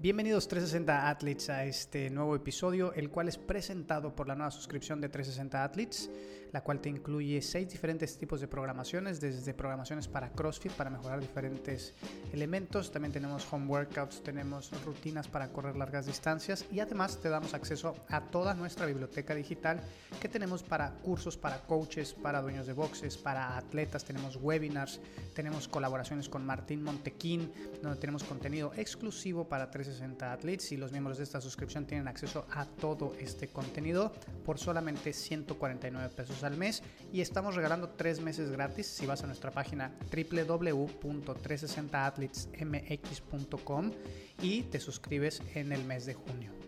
Bienvenidos 360 Athletes a este nuevo episodio, el cual es presentado por la nueva suscripción de 360 Athletes, la cual te incluye seis diferentes tipos de programaciones, desde programaciones para CrossFit para mejorar diferentes elementos, también tenemos home workouts, tenemos rutinas para correr largas distancias y además te damos acceso a toda nuestra biblioteca digital que tenemos para cursos para coaches, para dueños de boxes, para atletas, tenemos webinars, tenemos colaboraciones con Martín Montequín, donde tenemos contenido exclusivo para 360 360 Athletes y los miembros de esta suscripción tienen acceso a todo este contenido por solamente 149 pesos al mes y estamos regalando tres meses gratis si vas a nuestra página www.360athletesmx.com y te suscribes en el mes de junio.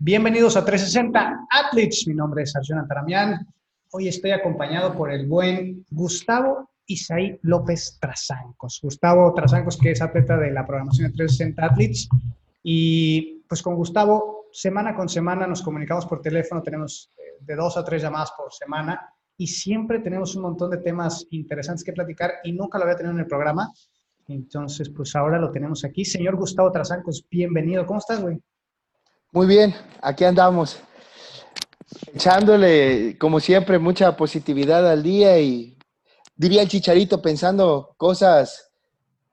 Bienvenidos a 360 Athletes. Mi nombre es Arjuna Taramián. Hoy estoy acompañado por el buen Gustavo Isaí López Trazancos. Gustavo Trazancos, que es atleta de la programación de 360 Athletes. Y pues con Gustavo, semana con semana nos comunicamos por teléfono, tenemos eh, de dos a tres llamadas por semana y siempre tenemos un montón de temas interesantes que platicar y nunca lo había tenido en el programa. Entonces, pues ahora lo tenemos aquí. Señor Gustavo Trazancos, bienvenido. ¿Cómo estás, güey? Muy bien, aquí andamos, echándole, como siempre, mucha positividad al día y diría el chicharito pensando cosas,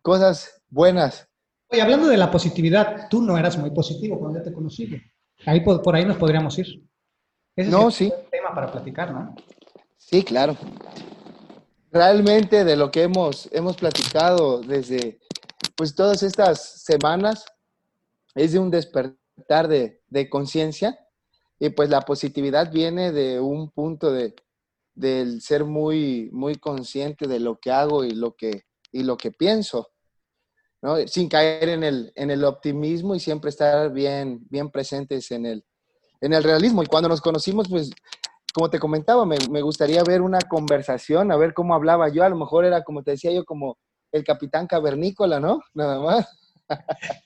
cosas buenas. Oye, hablando de la positividad, tú no eras muy positivo cuando ya te conocí. Ahí por, ahí nos podríamos ir. Ese no, sí. un tema para platicar, ¿no? Sí, claro. Realmente de lo que hemos, hemos platicado desde pues todas estas semanas es de un despertar de, de conciencia y pues la positividad viene de un punto de, del ser muy, muy consciente de lo que hago y lo que, y lo que pienso, ¿no? sin caer en el, en el optimismo y siempre estar bien, bien presentes en el, en el realismo. Y cuando nos conocimos, pues, como te comentaba, me, me gustaría ver una conversación, a ver cómo hablaba yo. A lo mejor era, como te decía yo, como el capitán cavernícola, ¿no? Nada más.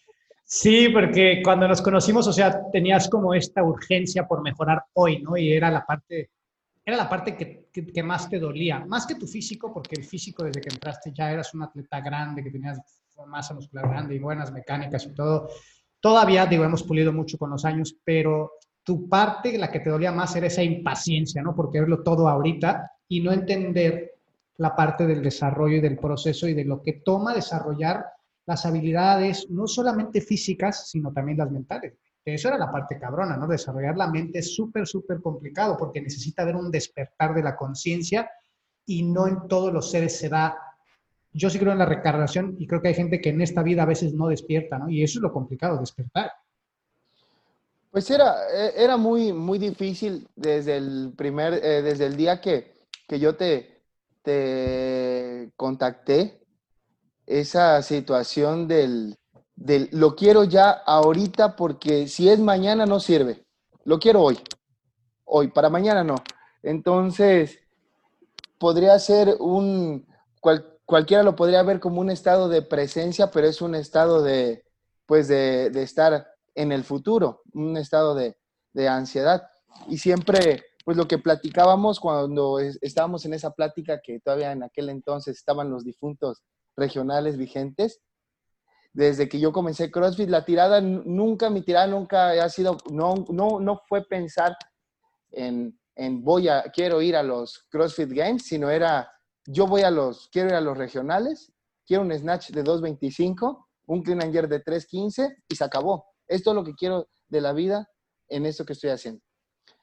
Sí, porque cuando nos conocimos, o sea, tenías como esta urgencia por mejorar hoy, ¿no? Y era la parte, era la parte que, más te dolía, más que tu físico, porque el físico desde que entraste ya eras un atleta grande, que tenías masa muscular grande y buenas mecánicas y todo. Todavía, digo, hemos pulido mucho con los años, pero tu parte, la que te dolía más, era esa impaciencia, ¿no? Por quererlo todo ahorita y no entender la parte del desarrollo y del proceso y de lo que toma desarrollar las habilidades, no solamente físicas, sino también las mentales. Eso era la parte cabrona, ¿no? Desarrollar la mente es súper, súper complicado porque necesita haber un despertar de la conciencia y no en todos los seres se da. Yo sí creo en la recarnación y creo que hay gente que en esta vida a veces no despierta, ¿no? Y eso es lo complicado, despertar. Pues era, e, era muy, muy difícil desde el primer, eh, desde el día que, que yo te, te contacté esa situación del, del, lo quiero ya ahorita porque si es mañana no sirve. Lo quiero hoy. Hoy, para mañana no. Entonces, podría ser un, cualquiera lo podría ver como un estado de presencia, pero es un estado de, pues de, de estar en el futuro, un estado de, de, ansiedad. Y siempre, pues lo que platicábamos cuando estábamos en esa plática, que todavía en aquel entonces estaban los difuntos regionales vigentes. Desde que yo comencé CrossFit, la tirada nunca, mi tirada nunca ha sido, no, no, no fue pensar en, en voy a, quiero ir a los CrossFit Games, sino era, yo voy a los, quiero ir a los regionales, quiero un snatch de 2.25, un clean and jerk de 3.15 y se acabó. Esto es lo que quiero de la vida en esto que estoy haciendo.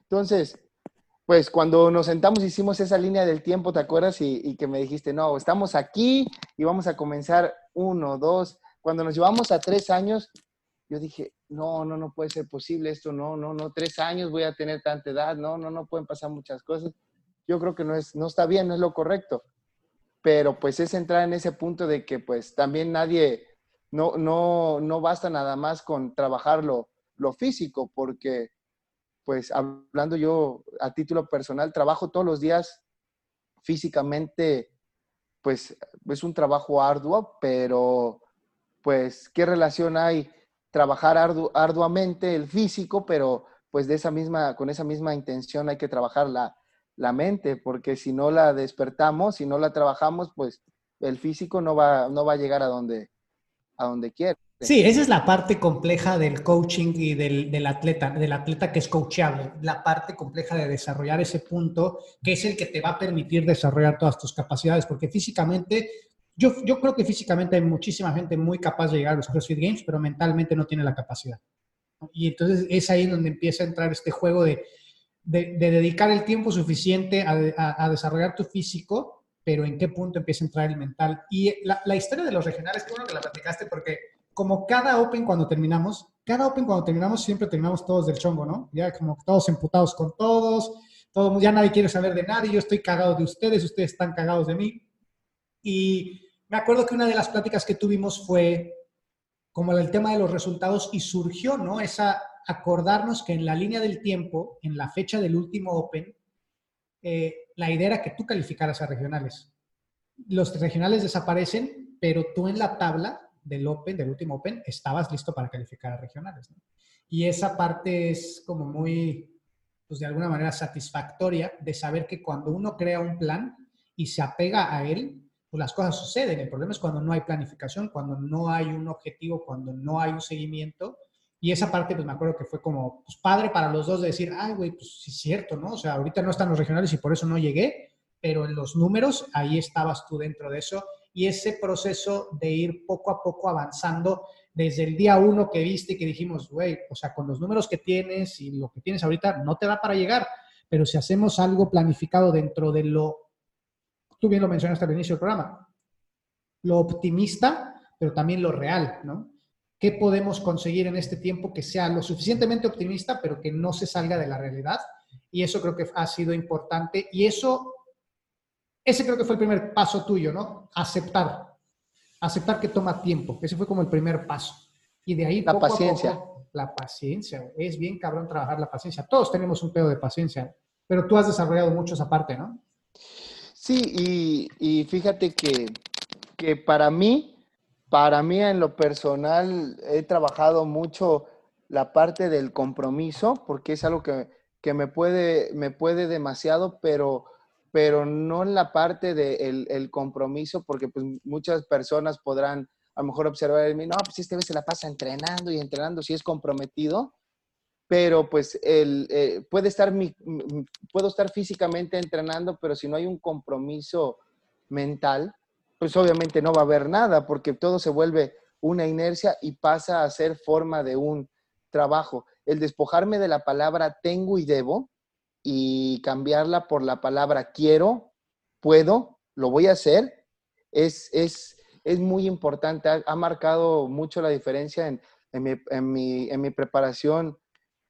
Entonces, pues cuando nos sentamos hicimos esa línea del tiempo, ¿te acuerdas? Y, que me dijiste, no, estamos aquí y vamos a comenzar uno, dos. Cuando nos llevamos a tres años, yo dije, no, no, no puede ser posible esto, no, no, no, tres años voy a tener tanta edad, no, no, no pueden pasar muchas cosas. Yo creo que no, es, no está bien, no es lo correcto. Pero pues es entrar en ese punto de que pues también nadie, no, no, no basta nada más con trabajar lo, lo físico, porque pues hablando yo a título personal, trabajo todos los días físicamente, pues es un trabajo arduo, pero pues qué relación hay trabajar arduamente el físico, pero pues de esa misma, con esa misma intención hay que trabajar la, la mente, porque si no la despertamos, si no la trabajamos, pues el físico no va, no va a llegar a donde, a donde quiere. Sí, esa es la parte compleja del coaching y del, atleta, del atleta que es coachable, la parte compleja de desarrollar ese punto que es el que te va a permitir desarrollar todas tus capacidades, porque físicamente, yo, creo que físicamente hay muchísima gente muy capaz de llegar a los CrossFit Games, pero mentalmente no tiene la capacidad. Y entonces es ahí donde empieza a entrar este juego de, de, dedicar el tiempo suficiente a, desarrollar tu físico pero en qué punto empieza a entrar el mental. Y la, la historia de los regionales, qué bueno que la platicaste, porque como cada Open cuando terminamos, cada Open cuando terminamos siempre terminamos todos del chongo, ¿no? Ya como todos emputados con todos, todo, ya nadie quiere saber de nadie, yo estoy cagado de ustedes, ustedes están cagados de mí. Y me acuerdo que una de las pláticas que tuvimos fue como el tema de los resultados y surgió, ¿no? Esa acordarnos que en la línea del tiempo, en la fecha del último Open, eh, la idea era que tú calificaras a regionales. Los regionales desaparecen, pero tú en la tabla del Open, del último Open, estabas listo para calificar a regionales. Y esa parte es como muy, pues de alguna manera satisfactoria de saber que cuando uno crea un plan y se apega a él, pues las cosas suceden. El problema es cuando no hay planificación, cuando no hay un objetivo, cuando no hay un seguimiento y esa parte, pues me acuerdo que fue como pues, padre para los dos de decir, ay, güey, pues sí es cierto, ¿no? O sea, ahorita no están los regionales y por eso no llegué, pero en los números ahí estabas tú dentro de eso. Y ese proceso de ir poco a poco avanzando desde el día uno que viste y que dijimos, güey, o sea, con los números que tienes y lo que tienes ahorita, no te da para llegar. Pero si hacemos algo planificado dentro de lo, tú bien lo mencionaste al inicio del programa, lo optimista, pero también lo real, ¿no? qué podemos conseguir en este tiempo que sea lo suficientemente optimista, pero que no se salga de la realidad. Y eso creo que ha sido importante. Y eso, ese creo que fue el primer paso tuyo, ¿no? Aceptar. Aceptar que toma tiempo. Ese fue como el primer paso. Y de ahí... La paciencia. la paciencia. Es bien cabrón trabajar la paciencia. Todos tenemos un pedo de paciencia, pero tú has desarrollado mucho esa parte, ¿no? Sí, y, y fíjate que, que para mí para mí, en lo personal, he trabajado mucho la parte del compromiso, porque es algo que, me, puede, me puede demasiado, pero, pero no en la parte del el compromiso, porque pues muchas personas podrán a lo mejor observar en mí, no, pues este vez se la pasa entrenando y entrenando, si es comprometido, pero pues el, eh, puede estar mi, puedo estar físicamente entrenando, pero si no hay un compromiso mental, pues obviamente no va a haber nada porque todo se vuelve una inercia y pasa a ser forma de un trabajo. El despojarme de la palabra tengo y debo y cambiarla por la palabra quiero, puedo, lo voy a hacer, es, es, es muy importante. Ha, marcado mucho la diferencia en, en, mi, preparación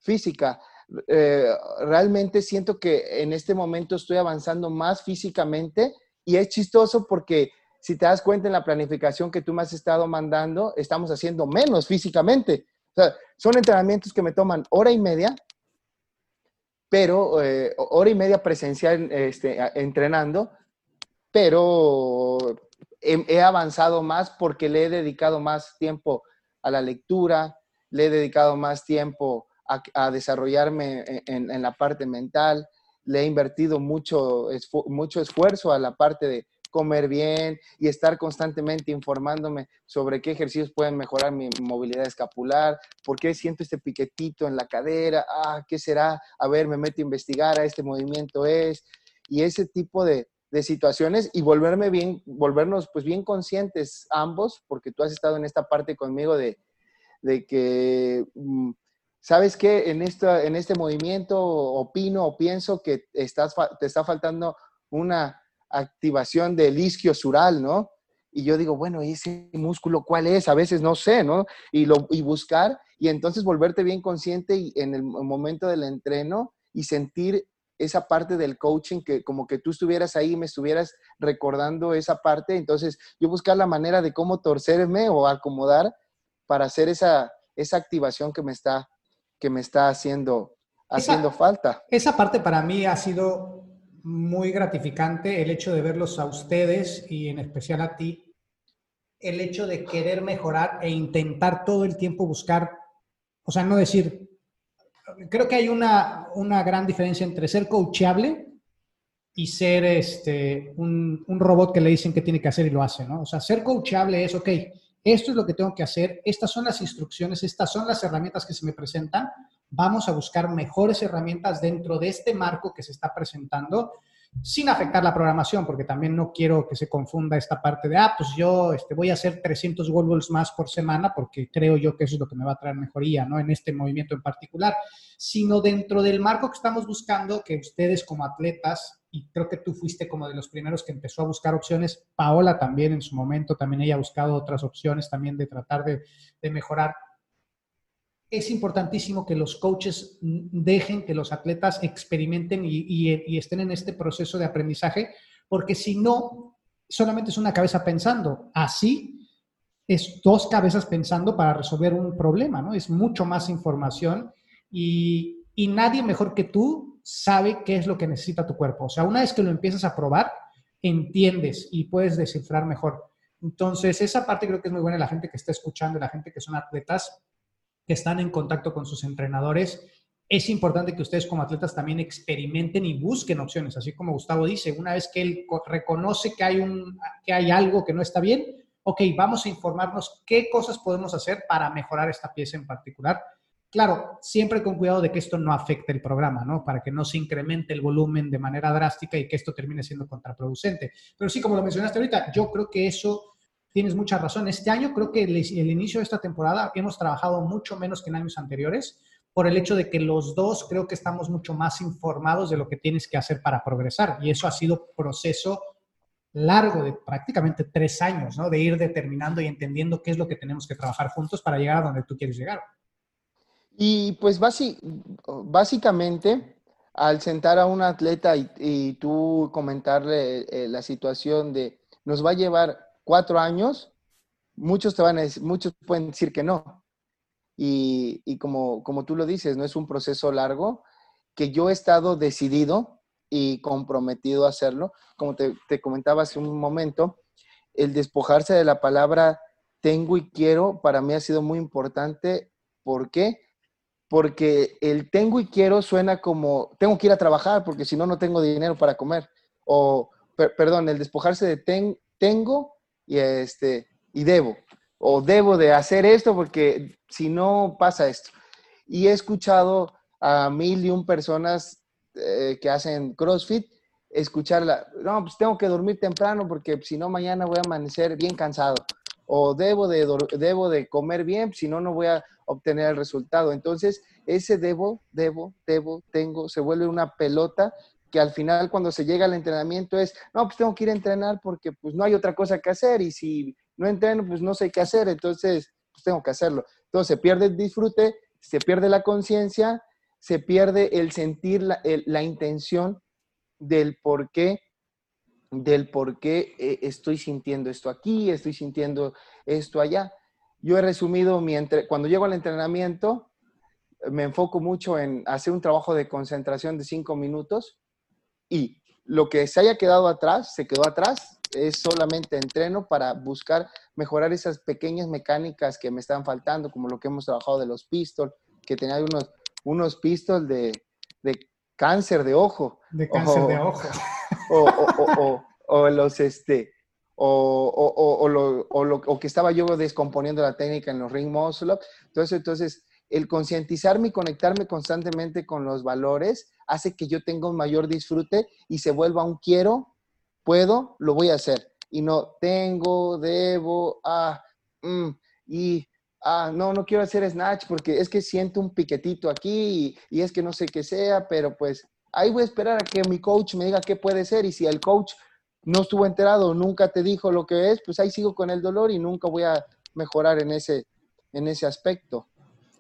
física. Eh, realmente siento que en este momento estoy avanzando más físicamente y es chistoso porque si te das cuenta en la planificación que tú me has estado mandando, estamos haciendo menos físicamente. Son entrenamientos que me toman hora y media, pero eh, hora y media presencial este, entrenando, pero he, avanzado más porque le he dedicado más tiempo a la lectura, le he dedicado más tiempo a, desarrollarme en, en, la parte mental, le he invertido mucho, mucho esfuerzo a la parte de comer bien y estar constantemente informándome sobre qué ejercicios pueden mejorar mi movilidad escapular, por qué siento este piquetito en la cadera, ah, ¿qué será? A ver, me meto a investigar, a este movimiento es, y ese tipo de, de situaciones y volverme bien, volvernos pues bien conscientes ambos, porque tú has estado en esta parte conmigo de, de que... Mm, ¿sabes qué? En, esta, en este movimiento opino o pienso que estás, te está faltando una activación del isquio sural, ¿no? Y yo digo, bueno, ¿y ese músculo cuál es? A veces no sé, ¿no? Y, lo, y buscar y entonces volverte bien consciente y en el momento del entreno y sentir esa parte del coaching, que como que tú estuvieras ahí, me estuvieras recordando esa parte, entonces yo buscar la manera de cómo torcerme o acomodar para hacer esa, esa activación que me está, que me está haciendo, haciendo falta. Esa parte para mí ha sido muy gratificante, el hecho de verlos a ustedes y en especial a ti, el hecho de querer mejorar e intentar todo el tiempo buscar, o sea, no decir, creo que hay una, una gran diferencia entre ser coachable y ser este, un, un, robot que le dicen qué tiene que hacer y lo hace, ¿no? O sea, ser coachable es, ok, esto es lo que tengo que hacer, estas son las instrucciones, estas son las herramientas que se me presentan, vamos a buscar mejores herramientas dentro de este marco que se está presentando sin afectar la programación, porque también no quiero que se confunda esta parte de, ah, pues yo este, voy a hacer 300 wall más por semana porque creo yo que eso es lo que me va a traer mejoría, ¿no? En este movimiento en particular, sino dentro del marco que estamos buscando, que ustedes como atletas, y creo que tú fuiste como de los primeros que empezó a buscar opciones, Paola también en su momento, también ella ha buscado otras opciones también de tratar de, de mejorar es importantísimo que los coaches dejen que los atletas experimenten y, estén en este proceso de aprendizaje, porque si no, solamente es una cabeza pensando. Así es dos cabezas pensando para resolver un problema, ¿no? Es mucho más información y, y nadie mejor que tú sabe qué es lo que necesita tu cuerpo. O sea, una vez que lo empiezas a probar, entiendes y puedes descifrar mejor. Entonces, esa parte creo que es muy buena la gente que está escuchando, la gente que son atletas, que están en contacto con sus entrenadores, es importante que ustedes como atletas también experimenten y busquen opciones, así como Gustavo dice, una vez que él reconoce que hay, un, que hay algo que no está bien, ok, vamos a informarnos qué cosas podemos hacer para mejorar esta pieza en particular. Claro, siempre con cuidado de que esto no afecte el programa, ¿no? Para que no se incremente el volumen de manera drástica y que esto termine siendo contraproducente. Pero sí, como lo mencionaste ahorita, yo creo que eso tienes mucha razón. Este año creo que el, inicio de esta temporada hemos trabajado mucho menos que en años anteriores por el hecho de que los dos creo que estamos mucho más informados de lo que tienes que hacer para progresar. Y eso ha sido proceso largo de prácticamente tres años, ¿no? De ir determinando y entendiendo qué es lo que tenemos que trabajar juntos para llegar a donde tú quieres llegar. Y pues básicamente, al sentar a un atleta y, tú comentarle eh, la situación de, nos va a llevar cuatro años, muchos te van muchos pueden decir que no. Y, como, como tú lo dices, no es un proceso largo, que yo he estado decidido y comprometido a hacerlo. Como te, comentaba hace un momento, el despojarse de la palabra tengo y quiero para mí ha sido muy importante. ¿Por qué? Porque el tengo y quiero suena como tengo que ir a trabajar porque si no, no tengo dinero para comer. O, perdón, el despojarse de tengo y, este, y debo, o debo de hacer esto porque si no pasa esto. Y he escuchado a mil y un personas eh, que hacen CrossFit escucharla, no, pues tengo que dormir temprano porque si no mañana voy a amanecer bien cansado. O debo de, debo de comer bien, si no, no voy a obtener el resultado. Entonces, ese debo, debo, debo, tengo, se vuelve una pelota que al final cuando se llega al entrenamiento es, no, pues tengo que ir a entrenar porque pues no hay otra cosa que hacer y si no entreno, pues no sé qué hacer, entonces pues tengo que hacerlo. Entonces se pierde el disfrute, se pierde la conciencia, se pierde el sentir la, la, intención del por qué, del por qué eh, estoy sintiendo esto aquí, estoy sintiendo esto allá. Yo he resumido mi cuando llego al entrenamiento, me enfoco mucho en hacer un trabajo de concentración de cinco minutos y lo que se haya quedado atrás, se quedó atrás, es solamente entreno para buscar mejorar esas pequeñas mecánicas que me están faltando, como lo que hemos trabajado de los pistols, que tenía unos, unos pistols de, cáncer de ojo. De cáncer de ojo. O, los, este, o, o, que estaba yo descomponiendo la técnica en los ring muscle up. Entonces, entonces el concientizarme y conectarme constantemente con los valores hace que yo tenga un mayor disfrute y se vuelva un quiero, puedo, lo voy a hacer. Y no tengo, debo, ah, mm, y ah, no, no quiero hacer snatch porque es que siento un piquetito aquí y, y, es que no sé qué sea, pero pues ahí voy a esperar a que mi coach me diga qué puede ser y si el coach no estuvo enterado, nunca te dijo lo que es, pues ahí sigo con el dolor y nunca voy a mejorar en ese, en ese aspecto.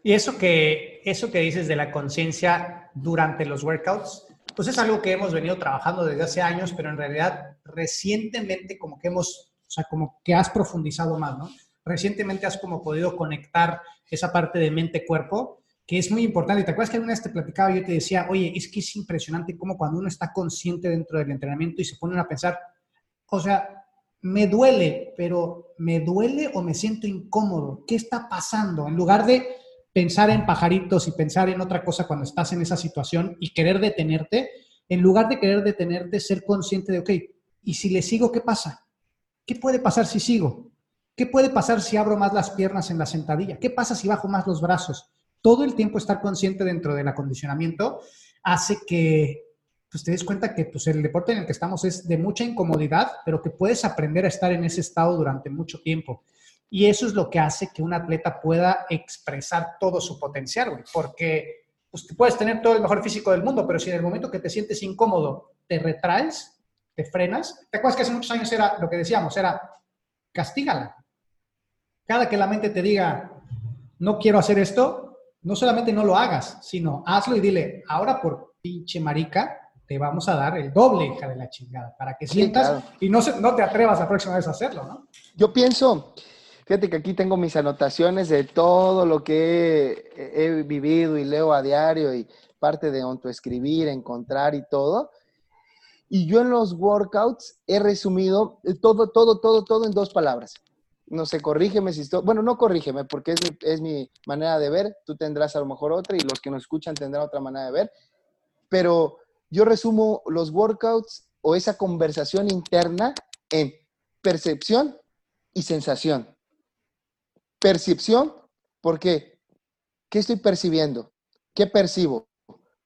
Y eso que, eso que dices de la conciencia durante los workouts, pues es algo que hemos venido trabajando desde hace años, pero en realidad recientemente como que hemos, o sea, como que has profundizado más, ¿no? Recientemente has como podido conectar esa parte de mente-cuerpo, que es muy importante. ¿Te acuerdas que alguna vez te platicaba y yo te decía, oye, es que es impresionante cómo cuando uno está consciente dentro del entrenamiento y se pone a pensar, o sea, me duele, pero ¿me duele o me siento incómodo? ¿Qué está pasando? En lugar de pensar en pajaritos y pensar en otra cosa cuando estás en esa situación y querer detenerte, en lugar de querer detenerte, ser consciente de, ok, ¿y si le sigo, qué pasa? ¿Qué puede pasar si sigo? ¿Qué puede pasar si abro más las piernas en la sentadilla? ¿Qué pasa si bajo más los brazos? Todo el tiempo estar consciente dentro del acondicionamiento hace que pues te des cuenta que pues, el deporte en el que estamos es de mucha incomodidad, pero que puedes aprender a estar en ese estado durante mucho tiempo. Y eso es lo que hace que un atleta pueda expresar todo su potencial, güey, porque pues, puedes tener todo el mejor físico del mundo, pero si en el momento que te sientes incómodo te retraes, te frenas, ¿te acuerdas que hace muchos años era lo que decíamos? Era castígala. Cada que la mente te diga, no quiero hacer esto, no solamente no lo hagas, sino hazlo y dile, ahora por pinche marica, te vamos a dar el doble, hija de la chingada, para que sientas y no, no te atrevas la próxima vez a hacerlo, ¿no? Yo pienso, fíjate que aquí tengo mis anotaciones de todo lo que he, vivido y leo a diario y parte de escribir, encontrar y todo. Y yo en los workouts he resumido todo, todo, todo, todo en dos palabras. No sé, corrígeme si estoy, bueno, no corrígeme porque es mi, es mi manera de ver, tú tendrás a lo mejor otra y los que nos escuchan tendrán otra manera de ver, pero yo resumo los workouts o esa conversación interna en percepción y sensación. Percepción, porque ¿qué estoy percibiendo? ¿Qué percibo?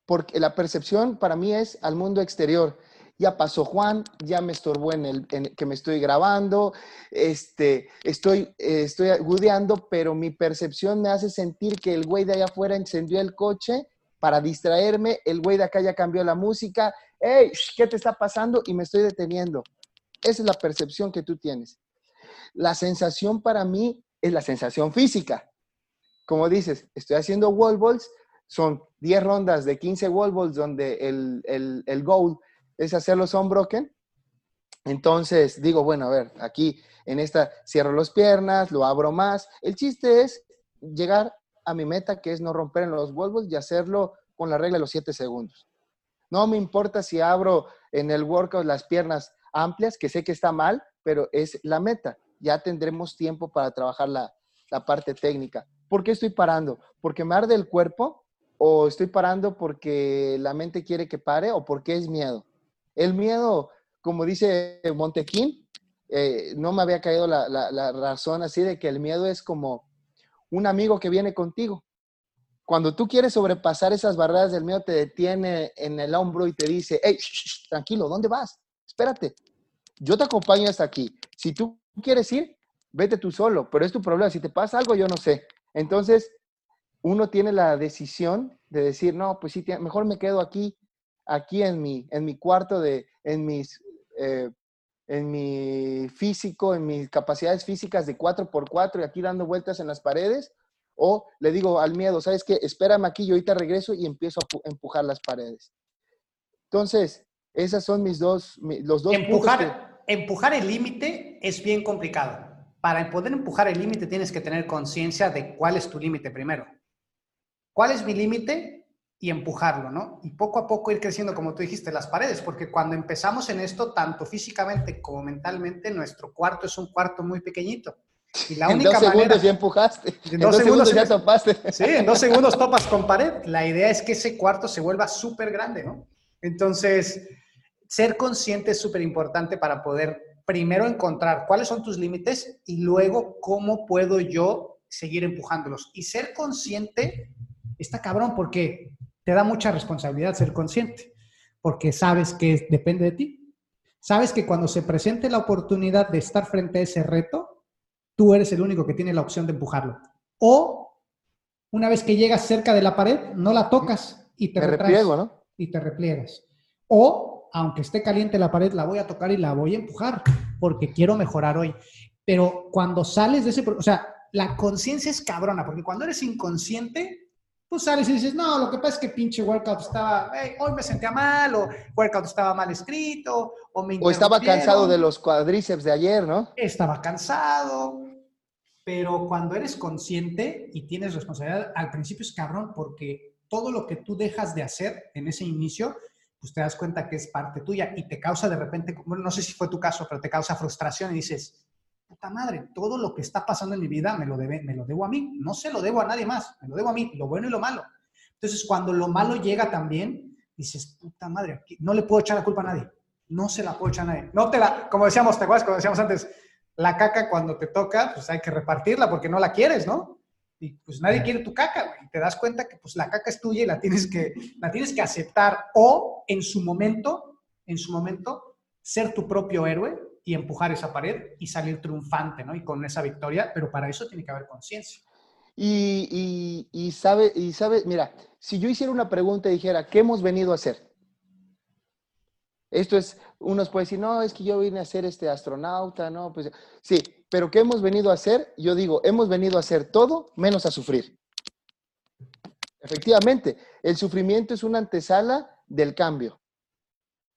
Porque la percepción para mí es al mundo exterior. Ya pasó Juan, ya me estorbó en el que me estoy grabando, este, estoy, estoy agudeando, pero mi percepción me hace sentir que el güey de allá afuera encendió el coche para distraerme, el güey de acá ya cambió la música, hey, ¿qué te está pasando? Y me estoy deteniendo. Esa es la percepción que tú tienes. La sensación para mí es la sensación física. Como dices, estoy haciendo wall balls, son 10 rondas de 15 wall balls donde el, el, el goal es hacerlos unbroken. Entonces digo, bueno, a ver, aquí en esta cierro las piernas, lo abro más. El chiste es llegar a mi meta, que es no romper en los huevos y hacerlo con la regla de los 7 segundos. No me importa si abro en el workout las piernas amplias, que sé que está mal, pero es la meta. Ya tendremos tiempo para trabajar la, la parte técnica. ¿Por qué estoy parando? ¿Porque me arde el cuerpo? ¿O estoy parando porque la mente quiere que pare? ¿O porque es miedo? El miedo, como dice Montequín, eh, no me había caído la, la razón así de que el miedo es como un amigo que viene contigo. Cuando tú quieres sobrepasar esas barreras del miedo, te detiene en el hombro y te dice, hey, tranquilo, ¿dónde vas? Espérate, yo te acompaño hasta aquí. Si tú quieres ir, vete tú solo, pero es tu problema. Si te pasa algo, yo no sé. Entonces, uno tiene la decisión de decir, no, pues sí, mejor me quedo aquí, aquí en mi, en mi cuarto, de, en, mis, eh, en mi físico, en mis capacidades físicas de 4x4 y aquí dando vueltas en las paredes, o le digo al miedo, ¿sabes qué? Espérame aquí, yo ahorita regreso y empiezo a empujar las paredes. Entonces, esas son mis dos, los dos empujar, Empujar el límite es bien complicado. Para poder empujar el límite tienes que tener conciencia de cuál es tu límite primero. ¿Cuál es mi límite? y empujarlo, ¿no? Y poco a poco ir creciendo, como tú dijiste, las paredes, porque cuando empezamos en esto, tanto físicamente como mentalmente, nuestro cuarto es un cuarto muy pequeñito. Y la única en dos segundos ya empujaste. En, dos, segundos, ya topaste. Sí, en dos segundos topas con pared. La idea es que ese cuarto se vuelva súper grande, ¿no? Entonces, ser consciente es súper importante para poder primero encontrar cuáles son tus límites y luego cómo puedo yo seguir empujándolos. Y ser consciente está cabrón porque te da mucha responsabilidad ser consciente, porque sabes que depende de ti. Sabes que cuando se presente la oportunidad de estar frente a ese reto, tú eres el único que tiene la opción de empujarlo. O una vez que llegas cerca de la pared, no la tocas y te, ¿no? Y te repliegas. O, aunque esté caliente la pared, la voy a tocar y la voy a empujar porque quiero mejorar hoy. Pero cuando sales de ese, o sea, la conciencia es cabrona, porque cuando eres inconsciente, pues sales y dices, no, lo que pasa es que pinche workout estaba, hoy me sentía mal, o workout estaba mal escrito, o me O estaba cansado de los cuadríceps de ayer, ¿no? Estaba cansado. Pero cuando eres consciente y tienes responsabilidad, al principio es cabrón, porque todo lo que tú dejas de hacer en ese inicio, pues te das cuenta que es parte tuya y te causa de repente, bueno, no sé si fue tu caso, pero te causa frustración y dices, puta madre, todo lo que está pasando en mi vida me lo, debe, me lo debo a mí, no se lo debo a nadie más, me lo debo a mí, lo bueno y lo malo. Entonces, cuando lo malo llega también, dices, puta madre, no le puedo echar la culpa a nadie, no se la puedo echar a nadie. No te la, como decíamos, ¿te acuerdas? Como decíamos antes, la caca cuando te toca, pues hay que repartirla porque no la quieres, ¿no? Y pues nadie quiere tu caca, güey. Y te das cuenta que pues la caca es tuya y la tienes que, la tienes que aceptar o en su momento, en su momento, ser tu propio héroe y empujar esa pared y salir triunfante, ¿no? Y con esa victoria, pero para eso tiene que haber conciencia. Y, y, y, sabe, y sabe, mira, si yo hiciera una pregunta y dijera, ¿qué hemos venido a hacer? Esto es, unos pueden decir, no, es que yo vine a ser este astronauta, no, pues sí, pero ¿qué hemos venido a hacer? Yo digo, hemos venido a hacer todo menos a sufrir. Efectivamente, el sufrimiento es una antesala del cambio.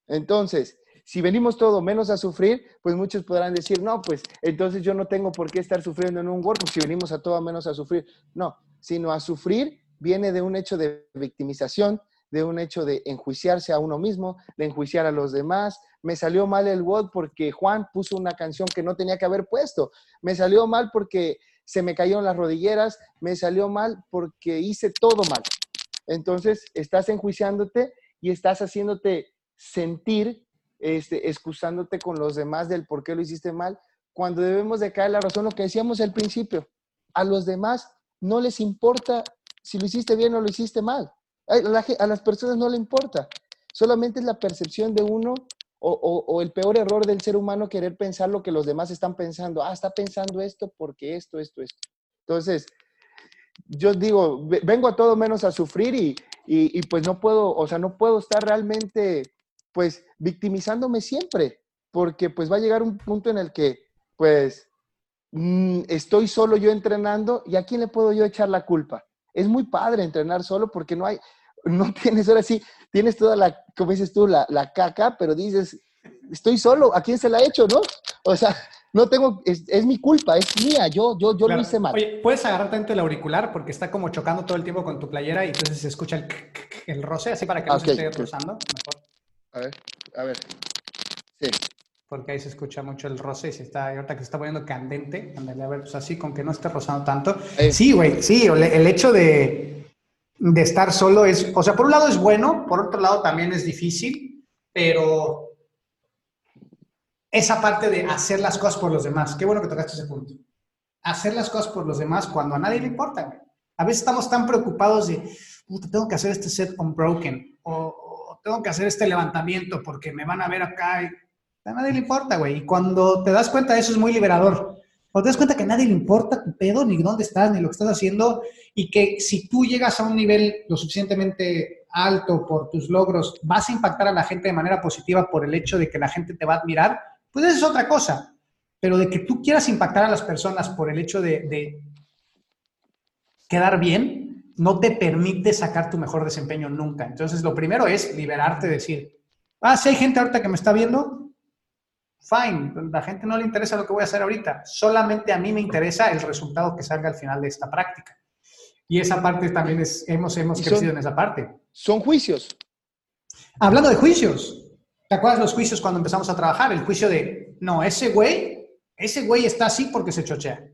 Entonces, si venimos todo menos a sufrir, pues muchos podrán decir, no, pues entonces yo no tengo por qué estar sufriendo en un workshop si venimos a todo menos a sufrir. No, sino a sufrir viene de un hecho de victimización, de un hecho de enjuiciarse a uno mismo, de enjuiciar a los demás. Me salió mal el WOD porque Juan puso una canción que no tenía que haber puesto. Me salió mal porque se me cayeron las rodilleras. Me salió mal porque hice todo mal. Entonces, estás enjuiciándote y estás haciéndote sentir, este, excusándote con los demás del por qué lo hiciste mal, cuando debemos de caer la razón, lo que decíamos al principio, a los demás no les importa si lo hiciste bien o lo hiciste mal. A las personas no le importa. Solamente es la percepción de uno o, el peor error del ser humano querer pensar lo que los demás están pensando. Ah, está pensando esto porque esto, esto, esto. Entonces, yo digo, vengo a todo menos a sufrir y, y, pues no puedo, o sea, no puedo estar realmente, pues, victimizándome siempre, porque pues va a llegar un punto en el que, pues, mm, estoy solo yo entrenando y a quién le puedo yo echar la culpa es muy padre entrenar solo porque no hay, no tienes, ahora sí, tienes toda la, como dices tú, la, la caca, pero dices, estoy solo, ¿a quién se la he hecho, no? O sea, no tengo, es, es mi culpa, es mía, yo, yo, yo lo hice mal. Oye, puedes agarrarte el auricular porque está como chocando todo el tiempo con tu playera y entonces se escucha el, el roce, así para que no se esté rozando. Mejor. A ver, a ver. Sí porque ahí se escucha mucho el roce y se está, ahorita que se está poniendo candente, a ver, pues así, con que no esté rozando tanto. Sí, güey, sí, el, hecho de, de, estar solo es, o sea, por un lado es bueno, por otro lado también es difícil, pero esa parte de hacer las cosas por los demás, qué bueno que tocaste ese punto. Hacer las cosas por los demás cuando a nadie le importa. Güey. A veces estamos tan preocupados de, tengo que hacer este set unbroken, o, o tengo que hacer este levantamiento porque me van a ver acá. A nadie le importa, güey. Y cuando te das cuenta de eso es muy liberador. Cuando te das cuenta que a nadie le importa tu pedo, ni dónde estás, ni lo que estás haciendo, y que si tú llegas a un nivel lo suficientemente alto por tus logros, vas a impactar a la gente de manera positiva por el hecho de que la gente te va a admirar, pues eso es otra cosa. Pero de que tú quieras impactar a las personas por el hecho de, de quedar bien, no te permite sacar tu mejor desempeño nunca. Entonces, lo primero es liberarte, decir, ah, si hay gente ahorita que me está viendo, fine, la gente no le interesa lo que voy a hacer ahorita, solamente a mí me interesa el resultado que salga al final de esta práctica. Y esa parte también es, hemos, hemos crecido en esa parte. Son juicios. Hablando de juicios, ¿te acuerdas los juicios cuando empezamos a trabajar? El juicio de, no, ese güey, ese güey está así porque se chochea.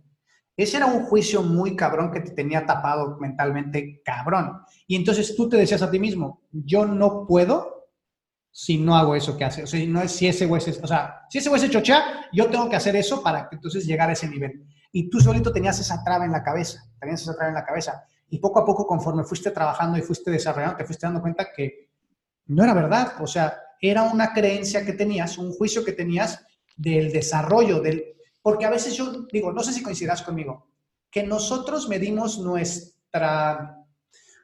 Ese era un juicio muy cabrón que te tenía tapado mentalmente cabrón. Y entonces tú te decías a ti mismo, yo no puedo si no hago eso que hace. O sea, no es si ese güey se, o sea, si ese güey se chochea, yo tengo que hacer eso para entonces llegar a ese nivel. Y tú solito tenías esa traba en la cabeza, tenías esa traba en la cabeza. Y poco a poco, conforme fuiste trabajando y fuiste desarrollando, te fuiste dando cuenta que no era verdad. O sea, era una creencia que tenías, un juicio que tenías del desarrollo, del... Porque a veces yo digo, no sé si coincidas conmigo, que nosotros medimos nuestra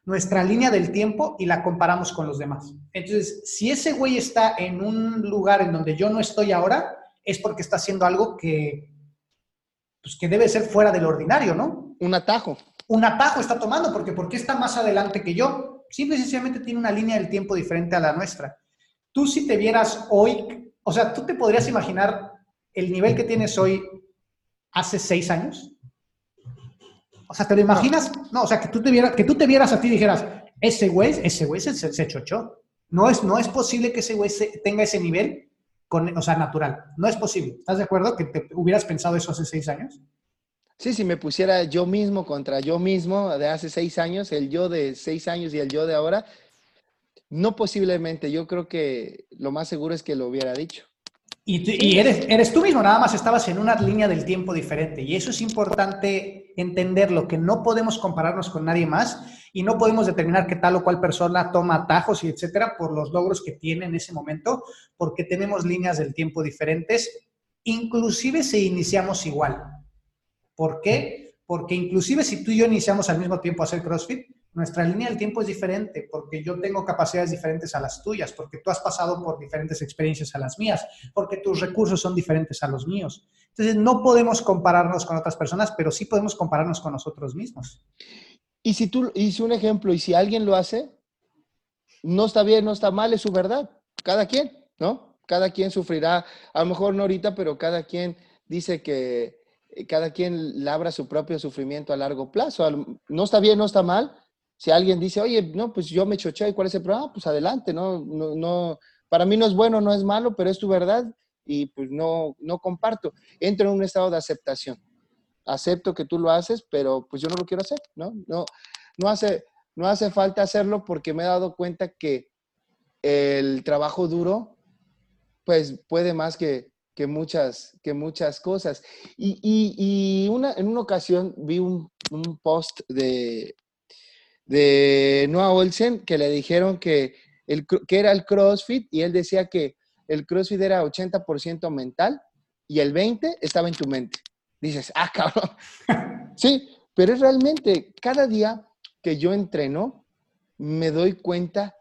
nuestra línea del tiempo y la comparamos con los demás. Entonces, si ese güey está en un lugar en donde yo no estoy ahora, es porque está haciendo algo que, pues, que debe ser fuera del ordinario, ¿no? Un atajo. un atajo está tomando, porque ¿por qué está más adelante que yo? Simple y sencillamente tiene una línea del tiempo diferente a la nuestra. Tú si te vieras hoy, o sea, tú te podrías imaginar el nivel que tienes hoy hace seis años. O sea, ¿te lo imaginas? No, o sea, que tú te vieras, que tú te vieras a ti y dijeras, ese güey, ese güey se, se, chochó. No es, no es posible que ese güey tenga ese nivel, con, o sea, natural. No es posible. ¿Estás de acuerdo que te hubieras pensado eso hace seis años? Sí, si me pusiera yo mismo contra yo mismo de hace seis años, el yo de seis años y el yo de ahora, no posiblemente. Yo creo que lo más seguro es que lo hubiera dicho. Y, eres, eres tú mismo, nada más estabas en una línea del tiempo diferente. Y eso es importante entenderlo, que no podemos compararnos con nadie más y no podemos determinar qué tal o cual persona toma atajos y etcétera por los logros que tiene en ese momento, porque tenemos líneas del tiempo diferentes, inclusive si iniciamos igual. ¿Por qué? Porque inclusive si tú y yo iniciamos al mismo tiempo a hacer CrossFit, nuestra línea del tiempo es diferente porque yo tengo capacidades diferentes a las tuyas, porque tú has pasado por diferentes experiencias a las mías, porque tus recursos son diferentes a los míos. Entonces, no podemos compararnos con otras personas, pero sí podemos compararnos con nosotros mismos. Y si tú hice un ejemplo y si alguien lo hace, no está bien, no está mal, es su verdad. Cada quien, ¿no? Cada quien sufrirá, a lo mejor no ahorita, pero cada quien dice que cada quien labra su propio sufrimiento a largo plazo. No está bien, no está mal, si alguien dice, oye, no, pues yo me choché, ¿cuál es el problema? Pues adelante, ¿no? No, no, para mí no es bueno, no es malo, pero es tu verdad y pues no, no comparto. Entro en un estado de aceptación. Acepto que tú lo haces, pero pues yo no lo quiero hacer, ¿no? No, no, hace, no hace falta hacerlo porque me he dado cuenta que el trabajo duro, pues puede más que, que muchas, que muchas cosas. Y, y, una, en una ocasión vi un, un post de, de Noah Olsen que le dijeron que, el, que era el CrossFit y él decía que el CrossFit era 80% mental y el 20% estaba en tu mente. Dices, ah, cabrón. sí, pero es realmente cada día que yo entreno, me doy cuenta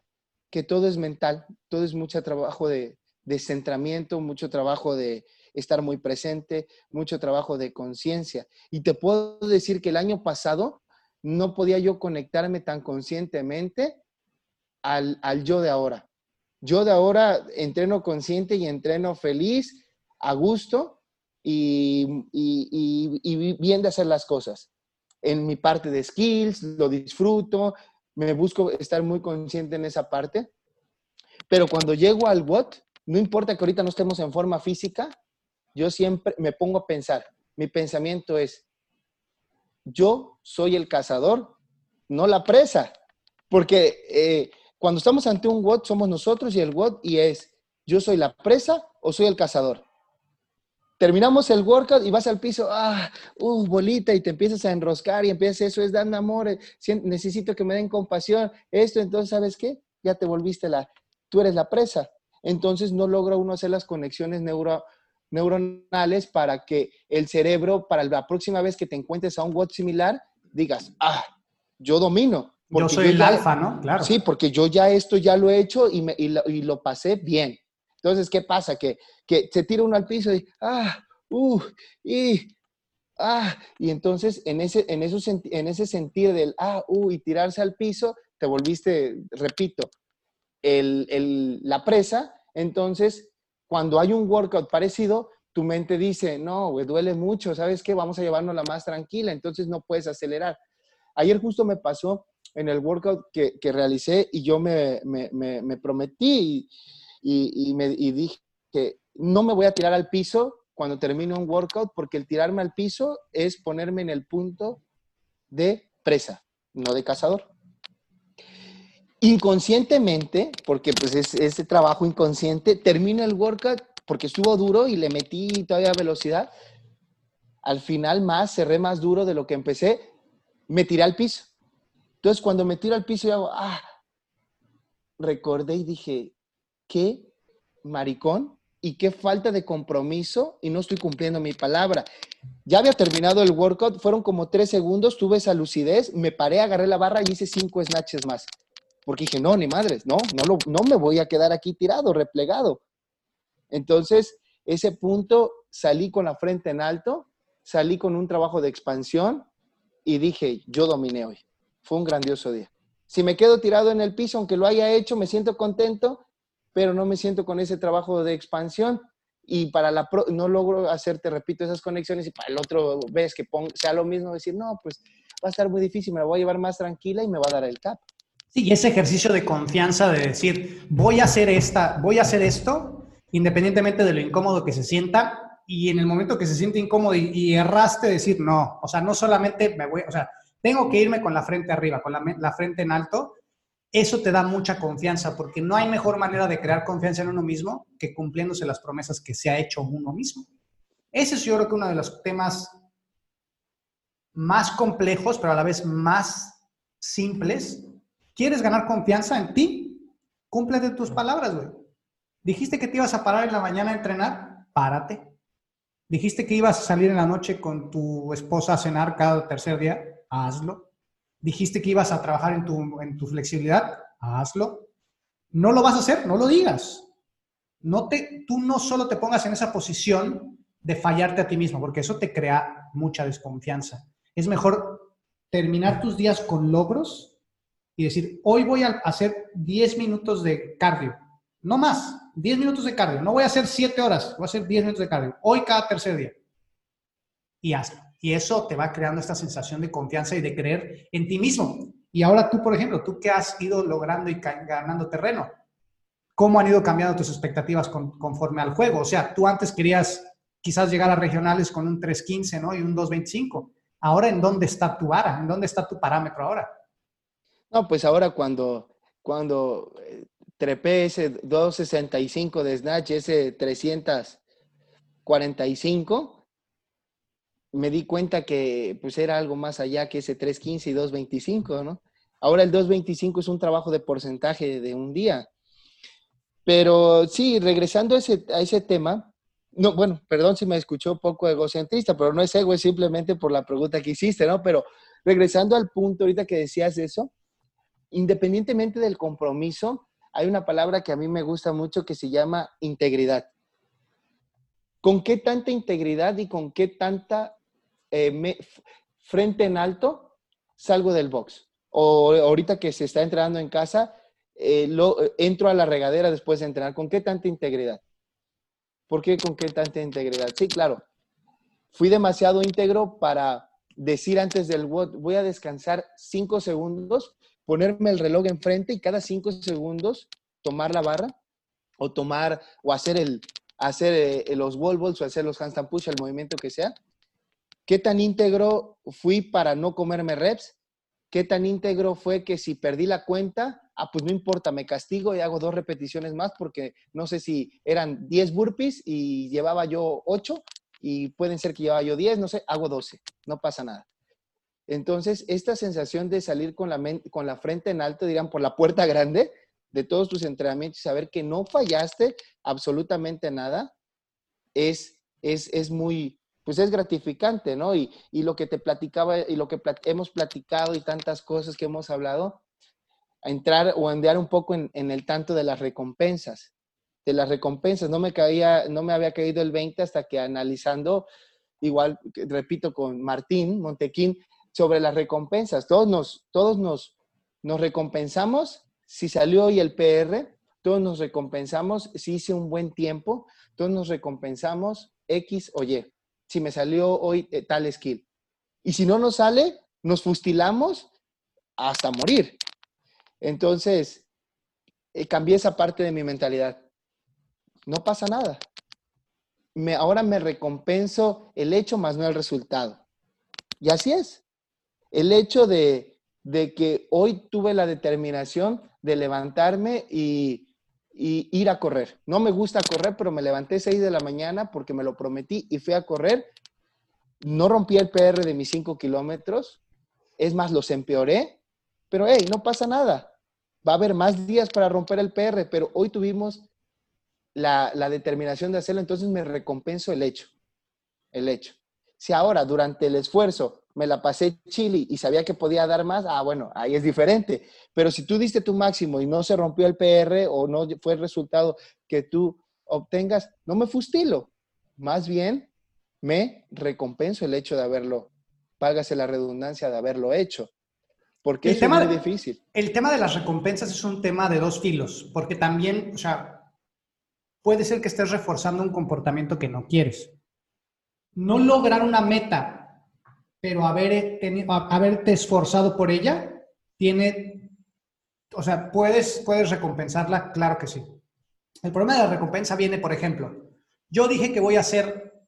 que todo es mental, todo es mucho trabajo de, de centramiento, mucho trabajo de estar muy presente, mucho trabajo de conciencia. Y te puedo decir que el año pasado no podía yo conectarme tan conscientemente al, yo de ahora. Yo de ahora entreno consciente y entreno feliz, a gusto y, bien de hacer las cosas. En mi parte de skills, lo disfruto, me busco estar muy consciente en esa parte. Pero cuando llego al what, no importa que ahorita no estemos en forma física, yo siempre me pongo a pensar. Mi pensamiento es, yo soy el cazador, no la presa. Porque eh, cuando estamos ante un WOD, somos nosotros y el WOD y es, yo soy la presa o soy el cazador. Terminamos el workout y vas al piso, ah, uh, bolita, y te empiezas a enroscar y empiezas, eso es, dame amor, eh, necesito que me den compasión, esto, entonces, ¿sabes qué? Ya te volviste la, tú eres la presa. Entonces no logra uno hacer las conexiones neuro, neuronales para que el cerebro, para la próxima vez que te encuentres a un WOD similar, digas, ah, yo domino. Yo soy el alfa, ¿no? Claro. Sí, porque yo ya esto ya lo he hecho y, me, y, lo, pasé bien. Entonces, ¿qué pasa? Que, que se tira uno al piso y, ah, uh, y, ah, y entonces en ese, en, eso, en ese sentir del, ah, uh, y tirarse al piso, te volviste, repito, el, el, la presa, entonces cuando hay un workout parecido, tu mente dice, no, güey, duele mucho, ¿sabes qué? Vamos a llevarnos la más tranquila, entonces no puedes acelerar. Ayer justo me pasó en el workout que, que realicé y yo me, me, me, prometí y, y, me, y dije que no me voy a tirar al piso cuando termine un workout porque el tirarme al piso es ponerme en el punto de presa, no de cazador inconscientemente, porque pues es ese trabajo inconsciente, termina el workout porque estuvo duro y le metí todavía velocidad. Al final más, cerré más duro de lo que empecé, me tiré al piso. Entonces cuando me tiro al piso, yo hago, ah, recordé y dije, qué maricón y qué falta de compromiso y no estoy cumpliendo mi palabra. Ya había terminado el workout, fueron como tres segundos, tuve esa lucidez, me paré, agarré la barra y hice cinco snatches más. Porque dije, no, ni madres, no, no, lo, no me voy a quedar aquí tirado, replegado. Entonces, ese punto salí con la frente en alto, salí con un trabajo de expansión y dije, yo dominé hoy. Fue un grandioso día. Si me quedo tirado en el piso, aunque lo haya hecho, me siento contento, pero no me siento con ese trabajo de expansión y para la no logro hacerte, repito, esas conexiones y para el otro ves que sea lo mismo, decir, no, pues va a estar muy difícil, me la voy a llevar más tranquila y me va a dar el cap. Sí, y ese ejercicio de confianza de decir, voy a hacer esta, voy a hacer esto, independientemente de lo incómodo que se sienta, y en el momento que se siente incómodo y, erraste, decir, no, o sea, no solamente me voy, o sea, tengo que irme con la frente arriba, con la, la frente en alto, eso te da mucha confianza, porque no hay mejor manera de crear confianza en uno mismo que cumpliéndose las promesas que se ha hecho uno mismo. Ese es yo creo que uno de los temas más complejos, pero a la vez más simples. ¿Quieres ganar confianza en ti? Cúmplete tus palabras, güey. Dijiste que te ibas a parar en la mañana a entrenar, párate. Dijiste que ibas a salir en la noche con tu esposa a cenar cada tercer día, hazlo. Dijiste que ibas a trabajar en tu, en tu flexibilidad, hazlo. No lo vas a hacer, no lo digas. No te, tú no solo te pongas en esa posición de fallarte a ti mismo, porque eso te crea mucha desconfianza. Es mejor terminar tus días con logros y decir, hoy voy a hacer 10 minutos de cardio, no más, 10 minutos de cardio, no voy a hacer 7 horas, voy a hacer 10 minutos de cardio, hoy cada tercer día. Y hazlo. Y eso te va creando esta sensación de confianza y de creer en ti mismo. Y ahora tú, por ejemplo, tú que has ido logrando y ganando terreno, ¿cómo han ido cambiando tus expectativas conforme al juego? O sea, tú antes querías quizás llegar a regionales con un 3.15, ¿no? Y un 2.25. Ahora, ¿en dónde está tu vara? ¿En dónde está tu parámetro ahora? No, pues ahora cuando, cuando eh, trepé ese 2.65 de snatch, ese 345, me di cuenta que pues era algo más allá que ese 315 y 225, ¿no? Ahora el 225 es un trabajo de porcentaje de un día. Pero sí, regresando a ese, a ese tema, no, bueno, perdón si me escuchó poco egocentrista, pero no es ego, es simplemente por la pregunta que hiciste, ¿no? Pero regresando al punto ahorita que decías eso, independientemente del compromiso, hay una palabra que a mí me gusta mucho que se llama integridad. ¿Con qué tanta integridad y con qué tanta eh, frente en alto, salgo del box. O ahorita que se está entrenando en casa, eh, entro a la regadera después de entrenar. ¿Con qué tanta integridad? ¿Por qué con qué tanta integridad? Sí, claro. Fui demasiado íntegro para decir antes del WOD, voy a descansar cinco segundos, ponerme el reloj enfrente y cada cinco segundos tomar la barra o tomar o hacer el hacer eh, los wall balls o hacer los handstand push, el movimiento que sea. ¿Qué tan íntegro fui para no comerme reps? ¿Qué tan íntegro fue que si perdí la cuenta, ah, pues no importa, me castigo y hago dos repeticiones más porque no sé si eran 10 burpees y llevaba yo 8 y pueden ser que llevaba yo 10, no sé, hago 12, no pasa nada. Entonces, esta sensación de salir con la, con la frente en alto, dirán, por la puerta grande de todos tus entrenamientos y saber que no fallaste absolutamente nada, es, es, es muy, pues es gratificante, ¿no? Y, lo que te platicaba y lo que hemos platicado y tantas cosas que hemos hablado, entrar o enviar un poco en, el tanto de las recompensas, de las recompensas. No me, caía, no me había caído el 20 hasta que analizando, igual, repito, con Martín Montequín, sobre las recompensas. Todos nos, todos nos, nos recompensamos si salió hoy el PR, todos nos recompensamos si hice un buen tiempo, todos nos recompensamos X o Y si me salió hoy eh, tal skill. Y si no nos sale, nos fustilamos hasta morir. Entonces, eh, cambié esa parte de mi mentalidad. No pasa nada. Me, ahora me recompenso el hecho más no el resultado. Y así es. El hecho de, de que hoy tuve la determinación de levantarme y, y ir a correr. No me gusta correr, pero me levanté 6 de la mañana porque me lo prometí y fui a correr. No rompí el PR de mis 5 kilómetros. Es más, los empeoré. Pero, hey, no pasa nada. Va a haber más días para romper el PR, pero hoy tuvimos la, la determinación de hacerlo, entonces me recompenso el hecho. El hecho. Si ahora, durante el esfuerzo, me la pasé chili y sabía que podía dar más, ah, bueno, ahí es diferente. Pero si tú diste tu máximo y no se rompió el PR o no fue el resultado que tú obtengas, no me fustilo. Más bien, me recompenso el hecho de haberlo, válgase la redundancia de haberlo hecho. Porque es muy difícil. El tema de las recompensas es un tema de dos filos, porque también, o sea, puede ser que estés reforzando un comportamiento que no quieres. No lograr una meta, pero haber haberte esforzado por ella, tiene, o sea, puedes, puedes recompensarla, claro que sí. El problema de la recompensa viene, por ejemplo, yo dije que voy a hacer,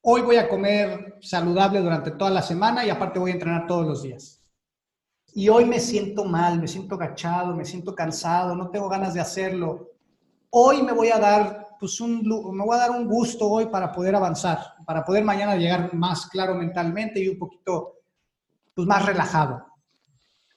hoy voy a comer saludable durante toda la semana y aparte voy a entrenar todos los días. Y hoy me siento mal, me siento agachado, me siento cansado, no tengo ganas de hacerlo hoy me voy a dar, pues un, me voy a dar un gusto hoy para poder avanzar, para poder mañana llegar más claro mentalmente y un poquito, pues más relajado.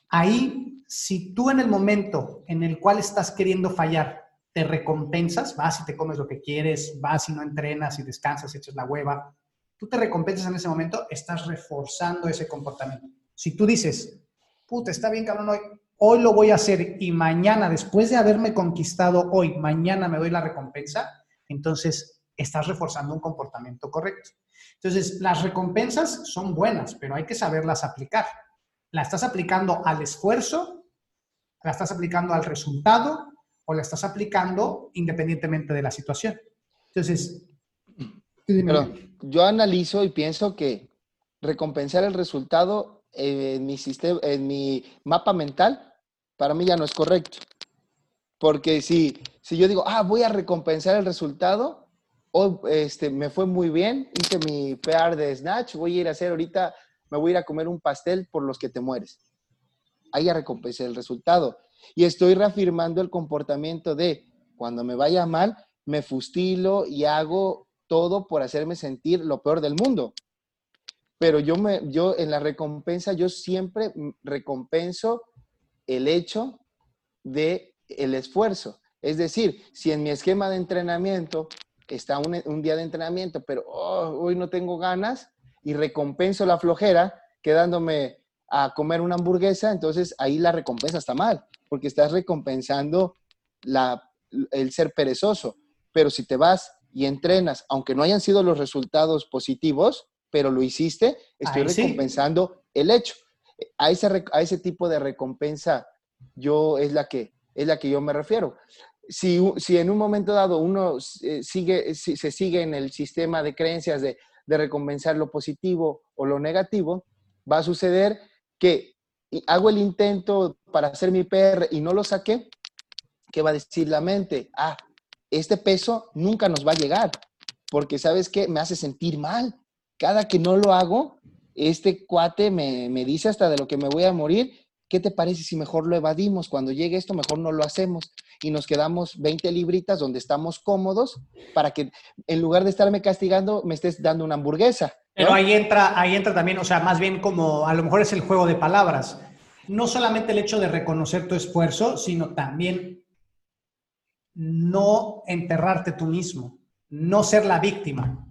Ahí, si tú en el momento en el cual estás queriendo fallar, te recompensas, vas y te comes lo que quieres, vas y no entrenas y descansas, echas la hueva, tú te recompensas en ese momento, estás reforzando ese comportamiento. Si tú dices, puta, está bien cabrón hoy, hoy lo voy a hacer y mañana, después de haberme conquistado hoy, mañana me doy la recompensa, entonces estás reforzando un comportamiento correcto. Entonces, las recompensas son buenas, pero hay que saberlas aplicar. ¿La estás aplicando al esfuerzo? ¿La estás aplicando al resultado? ¿O la estás aplicando independientemente de la situación? Entonces, yo analizo y pienso que recompensar el resultado en mi, sistema, en mi mapa mental para mí ya no es correcto. Porque si, si yo digo, ah, voy a recompensar el resultado, hoy este, me fue muy bien, hice mi PR de Snatch, voy a ir a hacer ahorita, me voy a ir a comer un pastel por los que te mueres. Ahí ya recompensé el resultado. Y estoy reafirmando el comportamiento de cuando me vaya mal, me fustilo y hago todo por hacerme sentir lo peor del mundo. Pero yo, me, yo en la recompensa, yo siempre recompenso el hecho de el esfuerzo. Es decir, si en mi esquema de entrenamiento está un, día de entrenamiento, pero oh, hoy no tengo ganas y recompenso la flojera quedándome a comer una hamburguesa, entonces ahí la recompensa está mal, porque estás recompensando la, el ser perezoso. Pero si te vas y entrenas, aunque no hayan sido los resultados positivos, pero lo hiciste, estoy recompensando el hecho a ese, a ese tipo de recompensa yo es la que, es la que yo me refiero. Si, si en un momento dado uno eh, sigue, se sigue en el sistema de creencias de, de recompensar lo positivo o lo negativo, va a suceder que hago el intento para hacer mi PR y no lo saqué, ¿qué va a decir la mente? Ah, este peso nunca nos va a llegar, porque sabes qué, me hace sentir mal. Cada que no lo hago, este cuate me, dice hasta de lo que me voy a morir, ¿qué te parece si mejor lo evadimos? Cuando llegue esto, mejor no lo hacemos y nos quedamos 20 libritas donde estamos cómodos para que en lugar de estarme castigando, me estés dando una hamburguesa. Pero ahí entra, ahí entra también, o sea, más bien como a lo mejor es el juego de palabras. No solamente el hecho de reconocer tu esfuerzo, sino también no enterrarte tú mismo, no ser la víctima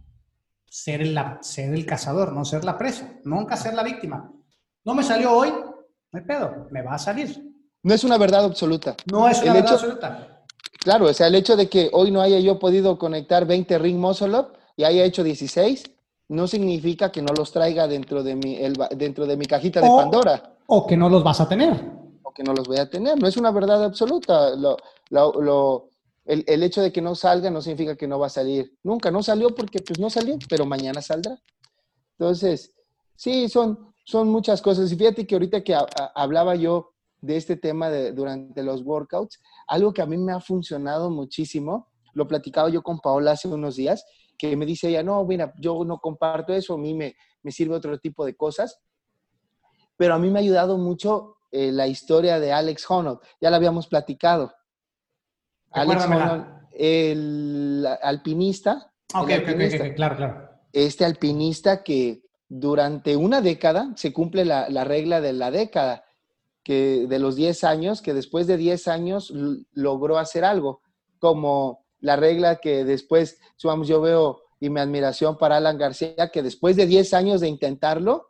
ser el, ser el cazador, no ser la presa, nunca ser la víctima. No me salió hoy, no hay pedo, me va a salir. No es una verdad absoluta. No es una verdad absoluta. Claro, o sea, el hecho de que hoy no haya yo podido conectar 20 ring muscle up y haya hecho 16, no significa que no los traiga dentro de mi, dentro de mi cajita de Pandora. O que no los vas a tener. O que no los voy a tener. No es una verdad absoluta. Lo, lo, el, hecho de que no salga no significa que no va a salir. Nunca, no salió porque pues no salió, pero mañana saldrá. Entonces, sí, son, son muchas cosas. Y fíjate que ahorita que hablaba yo de este tema de, durante los workouts, algo que a mí me ha funcionado muchísimo, lo platicaba yo con Paola hace unos días, que me dice ella, no, mira, yo no comparto eso, a mí me, me sirve otro tipo de cosas, pero a mí me ha ayudado mucho eh, la historia de Alex Honnold, ya la habíamos platicado. Alex el alpinista. Claro, claro. Este alpinista que durante una década se cumple la, regla de la década, que de los 10 años, que después de 10 años logró hacer algo, como la regla que después, vamos, yo veo y mi admiración para Alan García, que después de 10 años de intentarlo,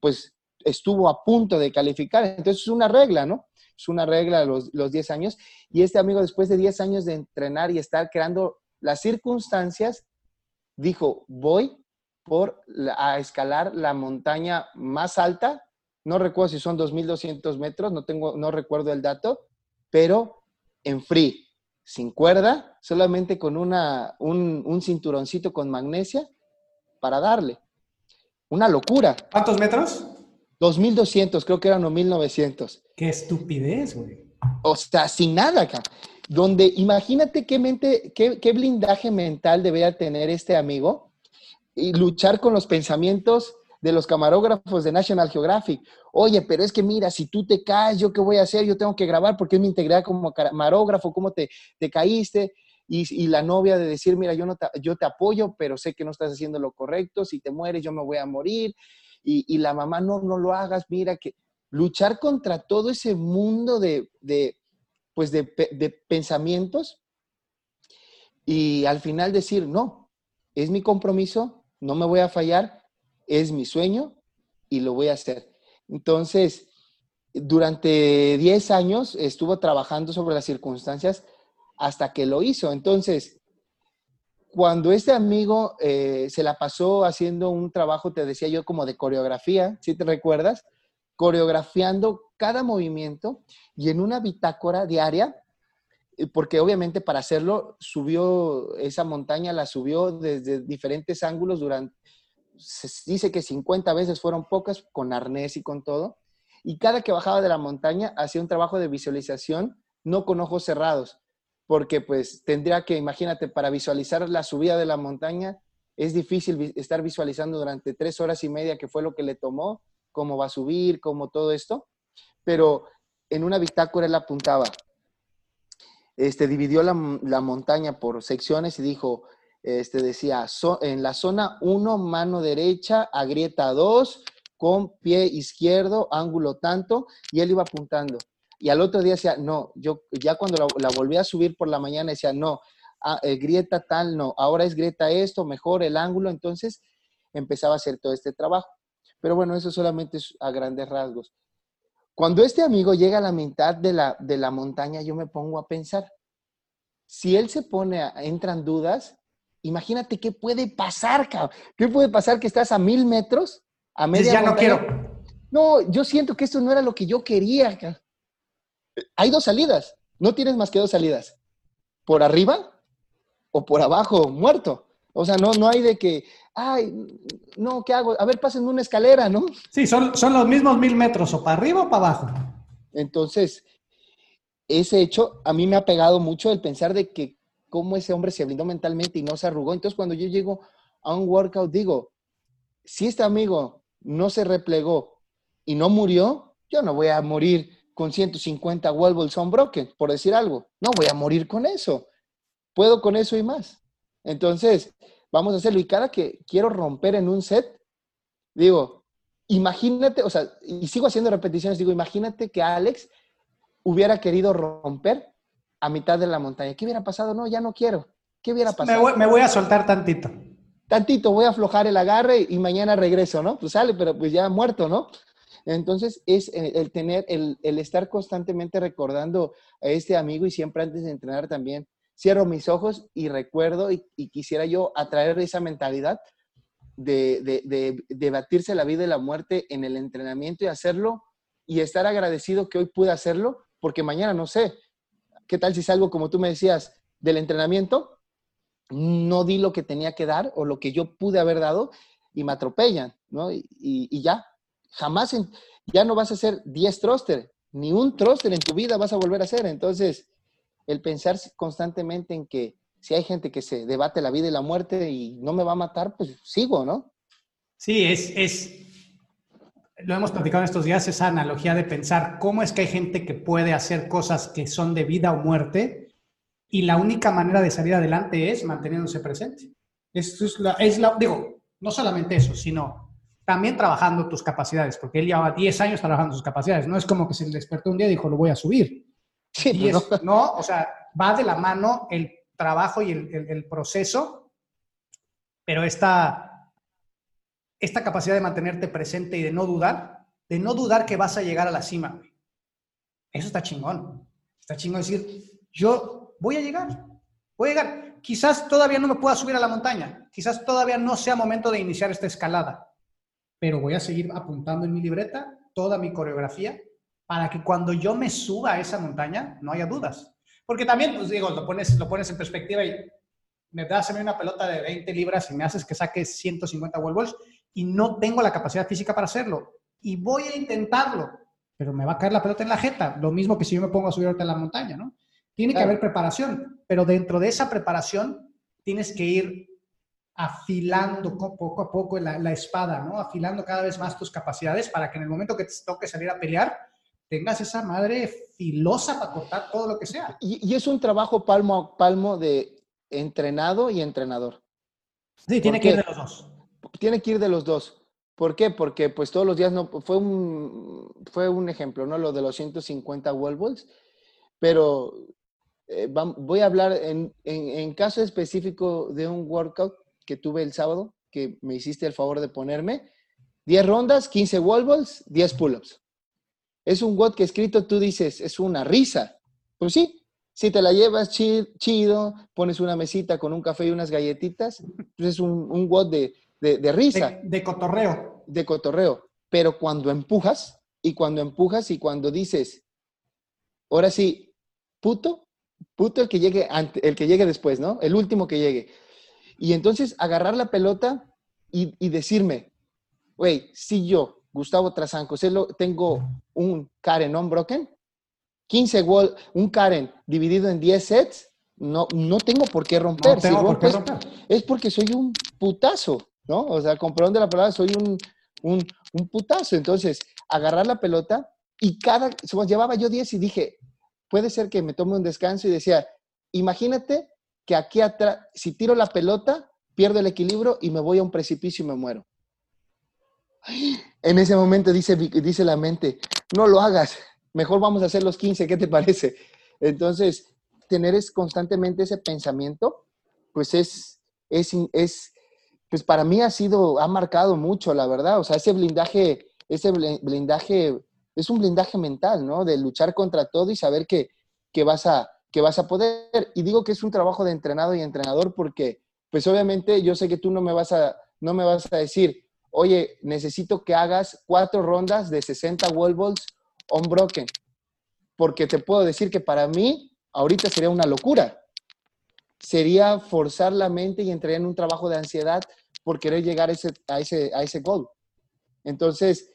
pues estuvo a punto de calificar. Entonces es una regla, ¿no? Es una regla los, los 10 años. Y este amigo, después de 10 años de entrenar y estar creando las circunstancias, dijo, voy por a escalar la montaña más alta. No recuerdo si son 2.200 metros, no, tengo, no recuerdo el dato, pero en free, sin cuerda, solamente con una, un, un cinturoncito con magnesia para darle. Una locura. ¿Cuántos metros? 2.200, creo que eran 1.900. Qué estupidez, güey. O sea, sin nada acá. Donde imagínate qué mente, qué, qué blindaje mental debería tener este amigo y luchar con los pensamientos de los camarógrafos de National Geographic. Oye, pero es que mira, si tú te caes, ¿yo qué voy a hacer? Yo tengo que grabar porque es mi integridad como camarógrafo, cómo te, te caíste. Y, y, la novia de decir, mira, yo, no te, yo te apoyo, pero sé que no estás haciendo lo correcto, si te mueres yo me voy a morir. Y, la mamá, no, no lo hagas, mira que luchar contra todo ese mundo de, de pues de, de pensamientos y al final decir, no, es mi compromiso, no me voy a fallar, es mi sueño y lo voy a hacer. Entonces, durante 10 años estuvo trabajando sobre las circunstancias hasta que lo hizo. Entonces, cuando este amigo eh, se la pasó haciendo un trabajo, te decía yo, como de coreografía, si te recuerdas, coreografiando cada movimiento y en una bitácora diaria, eh, porque obviamente para hacerlo subió esa montaña, la subió desde diferentes ángulos durante, se dice que 50 veces fueron pocas, con arnés y con todo, y cada que bajaba de la montaña hacía un trabajo de visualización, no con ojos cerrados, porque pues tendría que, imagínate, para visualizar la subida de la montaña, es difícil estar visualizando durante tres horas y media, que fue lo que le tomó, cómo va a subir, cómo todo esto, pero en una bitácora él apuntaba, este, dividió la, montaña por secciones y dijo, este, decía, en la zona 1, mano derecha, agrieta 2, con pie izquierdo, ángulo tanto, y él iba apuntando. Y al otro día decía, no, yo ya cuando la, volví a subir por la mañana decía, no, ah, eh, grieta tal, no, ahora es grieta esto, mejor el ángulo, entonces empezaba a hacer todo este trabajo. Pero bueno, eso solamente es a grandes rasgos. Cuando este amigo llega a la mitad de la, de la montaña, yo me pongo a pensar, si él se pone, a, entran dudas, imagínate qué puede pasar, cabrón. ¿Qué puede pasar que estás a mil metros? A media ya no quiero. No, yo siento que esto no era lo que yo quería. Cabrón hay dos salidas, no tienes más que dos salidas. Por arriba o por abajo, muerto. O sea, no, no hay de que, ay, no, ¿qué hago? A ver, pásenme una escalera, ¿no? Sí, son, son los mismos mil metros, o para arriba o para abajo. Entonces, ese hecho a mí me ha pegado mucho el pensar de que cómo ese hombre se blindó mentalmente y no se arrugó. Entonces, cuando yo llego a un workout, digo, si este amigo no se replegó y no murió, yo no voy a morir con 150 Wellballs Unbroken, por decir algo. No voy a morir con eso. Puedo con eso y más. Entonces, vamos a hacerlo. Y cada que quiero romper en un set, digo, imagínate, o sea, y sigo haciendo repeticiones, digo, imagínate que Alex hubiera querido romper a mitad de la montaña. ¿Qué hubiera pasado? No, ya no quiero. ¿Qué hubiera pasado? Me voy, a soltar tantito. Tantito, voy a aflojar el agarre y mañana regreso, ¿no? Pues sale, pero pues ya muerto, ¿no? Entonces, es eh, el tener, el, estar constantemente recordando a este amigo y siempre antes de entrenar también, cierro mis ojos y recuerdo y, quisiera yo atraer esa mentalidad de, de, batirse la vida y la muerte en el entrenamiento y hacerlo y estar agradecido que hoy pude hacerlo, porque mañana no sé, ¿qué tal si salgo como tú me decías del entrenamiento? No di lo que tenía que dar o lo que yo pude haber dado y me atropellan, ¿no? y ya, jamás ya no vas a hacer 10 thruster, ni un thruster en tu vida vas a volver a hacer. Entonces, el pensar constantemente en que si hay gente que se debate la vida y la muerte y no me va a matar, pues sigo, ¿no? Sí, es, es, lo hemos platicado en estos días, esa analogía de pensar cómo es que hay gente que puede hacer cosas que son de vida o muerte y la única manera de salir adelante es manteniéndose presente. Esto es la, es la digo, no solamente eso, sino también trabajando tus capacidades, porque él lleva 10 años trabajando sus capacidades. No es como que se despertó un día y dijo, lo voy a subir. Sí, no. o sea, va de la mano el trabajo y el, proceso, pero esta, esta capacidad de mantenerte presente y de no dudar, de no dudar que vas a llegar a la cima, Eso está chingón. Está chingón decir, yo voy a llegar, voy a llegar. quizás todavía no me pueda subir a la montaña, quizás todavía no sea momento de iniciar esta escalada, pero voy a seguir apuntando en mi libreta toda mi coreografía para que cuando yo me suba a esa montaña no haya dudas. Porque también, pues digo, lo pones, lo pones en perspectiva y me das a mí una pelota de 20 libras y me haces que saque 150 wall balls y no tengo la capacidad física para hacerlo. Y voy a intentarlo, pero me va a caer la pelota en la jeta. Lo mismo que si yo me pongo a subir ahorita a la montaña, ¿no? Tiene que haber preparación, pero dentro de esa preparación tienes que ir afilando poco a poco la, la, espada, ¿no? Afilando cada vez más tus capacidades para que en el momento que te toque salir a pelear, tengas esa madre filosa para cortar todo lo que sea. Y, y es un trabajo palmo a palmo de entrenado y entrenador. Sí, tiene que ir de los dos. Tiene que ir de los dos. ¿Por qué? Porque pues todos los días no, fue un, fue un ejemplo, ¿no? Lo de los 150 wall balls, pero eh, voy a hablar en, en, caso específico de un workout que tuve el sábado, que me hiciste el favor de ponerme. 10 rondas, 15 wall balls, 10 pull-ups. Es un WOD que escrito tú dices, es una risa. Pues sí, si te la llevas chido, pones una mesita con un café y unas galletitas, pues es un, un WOD de, de, risa. De, de cotorreo. De cotorreo. Pero cuando empujas, y cuando empujas y cuando dices, ahora sí, puto, puto el que llegue, el que llegue después, ¿no? El último que llegue. Y entonces agarrar la pelota y, decirme, güey, si yo, Gustavo Trasancoselo, tengo un Karen unbroken, 15 wall, un Karen dividido en 10 sets, no, no tengo por qué romper. si Es porque soy un putazo, ¿no? O sea, con perdón de la palabra, soy un, un, un putazo. Entonces, agarrar la pelota y cada, llevaba yo 10 y dije, puede ser que me tome un descanso y decía, imagínate que aquí atrás, si tiro la pelota, pierdo el equilibrio y me voy a un precipicio y me muero. En ese momento dice, dice la mente, no lo hagas, mejor vamos a hacer los 15, ¿qué te parece? Entonces, tener es constantemente ese pensamiento, pues es, es, es, pues para mí ha sido, ha marcado mucho, la verdad. O sea, ese blindaje, ese blindaje es un blindaje mental, ¿no? De luchar contra todo y saber que, vas a, que vas a poder. Y digo que es un trabajo de entrenado y entrenador porque, pues obviamente yo sé que tú no me vas a, no me vas a decir, oye, necesito que hagas cuatro rondas de 60 wall balls unbroken. Porque te puedo decir que para mí ahorita sería una locura. Sería forzar la mente y entrar en un trabajo de ansiedad por querer llegar a ese, a ese, a ese goal. Entonces,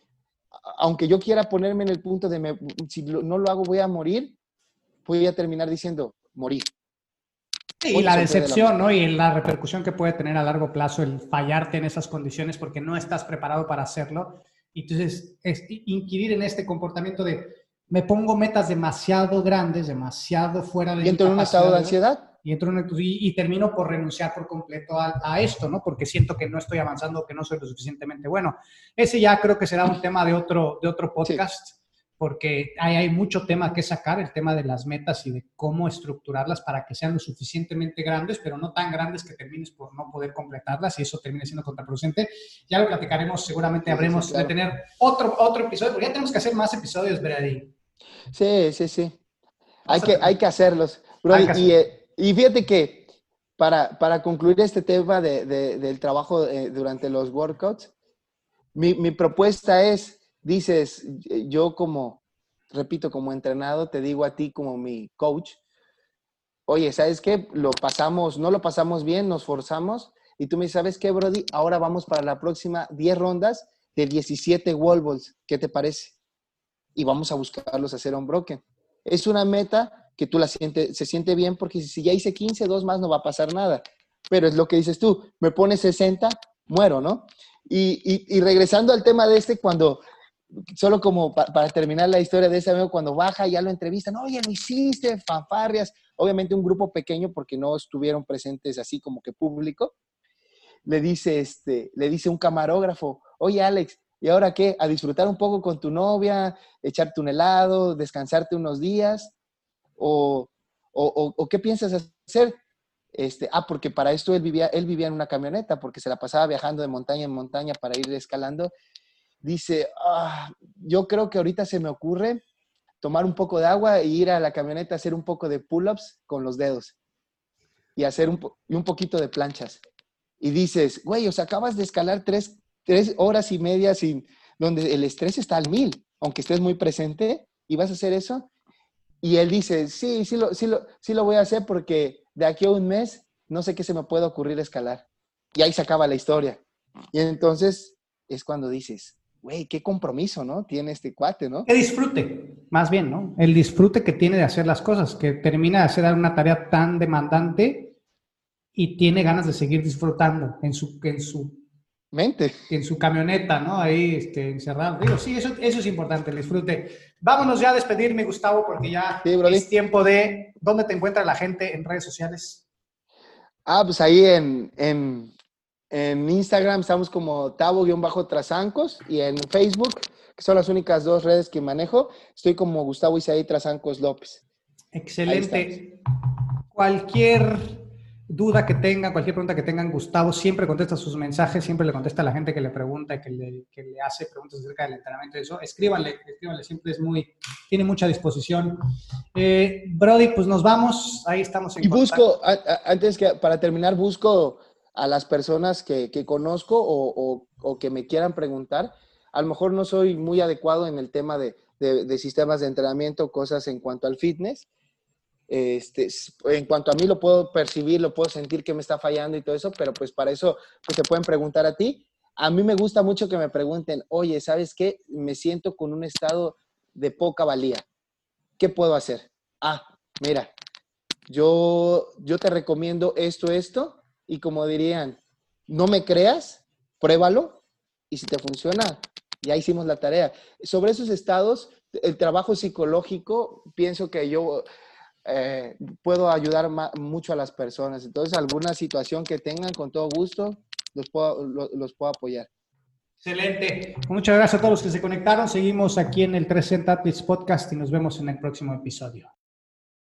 aunque yo quiera ponerme en el punto de, si no lo hago voy a morir, voy a terminar diciendo, morir. y la decepción, ¿no? Y la repercusión que puede tener a largo plazo el fallarte en esas condiciones porque no estás preparado para hacerlo. Y entonces, es inquirir en este comportamiento de, me pongo metas demasiado grandes, demasiado fuera de... Y entro en un estado de ansiedad y, entro y, termino por renunciar por completo a, esto, ¿no? Porque siento que no estoy avanzando, que no soy lo suficientemente bueno. Ese ya creo que será un tema de otro, de otro podcast, porque hay, hay mucho tema que sacar, el tema de las metas y de cómo estructurarlas para que sean lo suficientemente grandes, pero no tan grandes que termines por no poder completarlas y eso termine siendo contraproducente. Ya lo platicaremos, seguramente habremos de tener otro, otro episodio, porque ya tenemos que hacer más episodios, Brady. Sí, sí, sí. Hay que, hay que hacerlos. y, eh, y fíjate que para, para concluir este tema de, del trabajo eh, durante los workouts, mi, mi, propuesta es, dices, yo como, repito, como entrenado, te digo a ti como mi coach, oye, ¿sabes qué? Lo pasamos, no lo pasamos bien, nos forzamos, y tú me dices, ¿sabes qué, Brody? Ahora vamos para la próxima 10 rondas de 17 wall balls, ¿qué te parece? Y vamos a buscarlos hacer un broken. Es una meta que tú la sientes, se siente bien porque si ya hice 15, dos más no va a pasar nada. Pero es lo que dices tú, me pones 60, muero, ¿no? Y, regresando al tema de este, cuando, solo como para terminar la historia de ese amigo, cuando baja ya lo entrevistan, oye, lo hiciste, fanfarrias, obviamente un grupo pequeño porque no estuvieron presentes así como que público, le dice, este, le dice un camarógrafo, oye Alex, ¿y ahora qué? A disfrutar un poco con tu novia, echarte un helado, descansarte unos días o, o, qué piensas hacer? Este, ah, porque para esto él vivía, él vivía en una camioneta, porque se la pasaba viajando de montaña en montaña para ir escalando. Dice, ah, yo creo que ahorita se me ocurre tomar un poco de agua e ir a la camioneta a hacer un poco de pull-ups con los dedos. y hacer un, y un poquito de planchas. Y dices, güey, o sea, acabas de escalar tres, tres horas y media sin, donde el estrés está al mil, aunque estés muy presente, y vas a hacer eso. Y él dice, sí, sí lo, sí lo, sí lo voy a hacer porque de aquí a un mes no sé qué se me puede ocurrir escalar. Y ahí se acaba la historia. Y entonces es cuando dices, güey, qué compromiso, ¿no? Tiene este cuate, ¿no? Que disfrute, más bien, ¿no? El disfrute que tiene de hacer las cosas, que termina de hacer una tarea tan demandante y tiene ganas de seguir disfrutando en su, en su mente. En su camioneta, ¿no? Ahí este, encerrado. Digo, sí, eso, eso es importante, el disfrute. Vámonos ya a despedirme, Gustavo, porque ya es tiempo de... ¿Dónde te encuentra la gente en redes sociales? Ah, pues ahí en, en, en Instagram estamos como tabo-trazancos y en Facebook, que son las únicas dos redes que manejo, estoy como Gustavo Isaí Trazancos López. Excelente. Cualquier duda que tengan, cualquier pregunta que tengan, Gustavo siempre contesta sus mensajes, siempre le contesta a la gente que le pregunta y que le, que le hace preguntas acerca del entrenamiento y eso. Escríbanle, escríbanle, siempre es muy, tiene mucha disposición. Eh, Brody, pues nos vamos, ahí estamos en Y busco, antes que, para terminar, busco a las personas que, que conozco o, o, que me quieran preguntar. A lo mejor no soy muy adecuado en el tema de, de, de sistemas de entrenamiento, cosas en cuanto al fitness, este, en cuanto a mí lo puedo percibir, lo puedo sentir que me está fallando y todo eso, pero pues para eso pues te pueden preguntar a ti. A mí me gusta mucho que me pregunten, oye, ¿sabes qué? Me siento con un estado de poca valía. ¿Qué puedo hacer? Ah, mira, yo, yo te recomiendo esto, esto, y como dirían, no me creas, pruébalo, y si te funciona, ya hicimos la tarea. Sobre esos estados, el trabajo psicológico, pienso que yo eh, puedo ayudar mucho a las personas. Entonces, alguna situación que tengan, con todo gusto, los puedo, los, puedo apoyar. Excelente. Muchas gracias a todos los que se conectaron. Seguimos aquí en el 360 Athletes Podcast y nos vemos en el próximo episodio.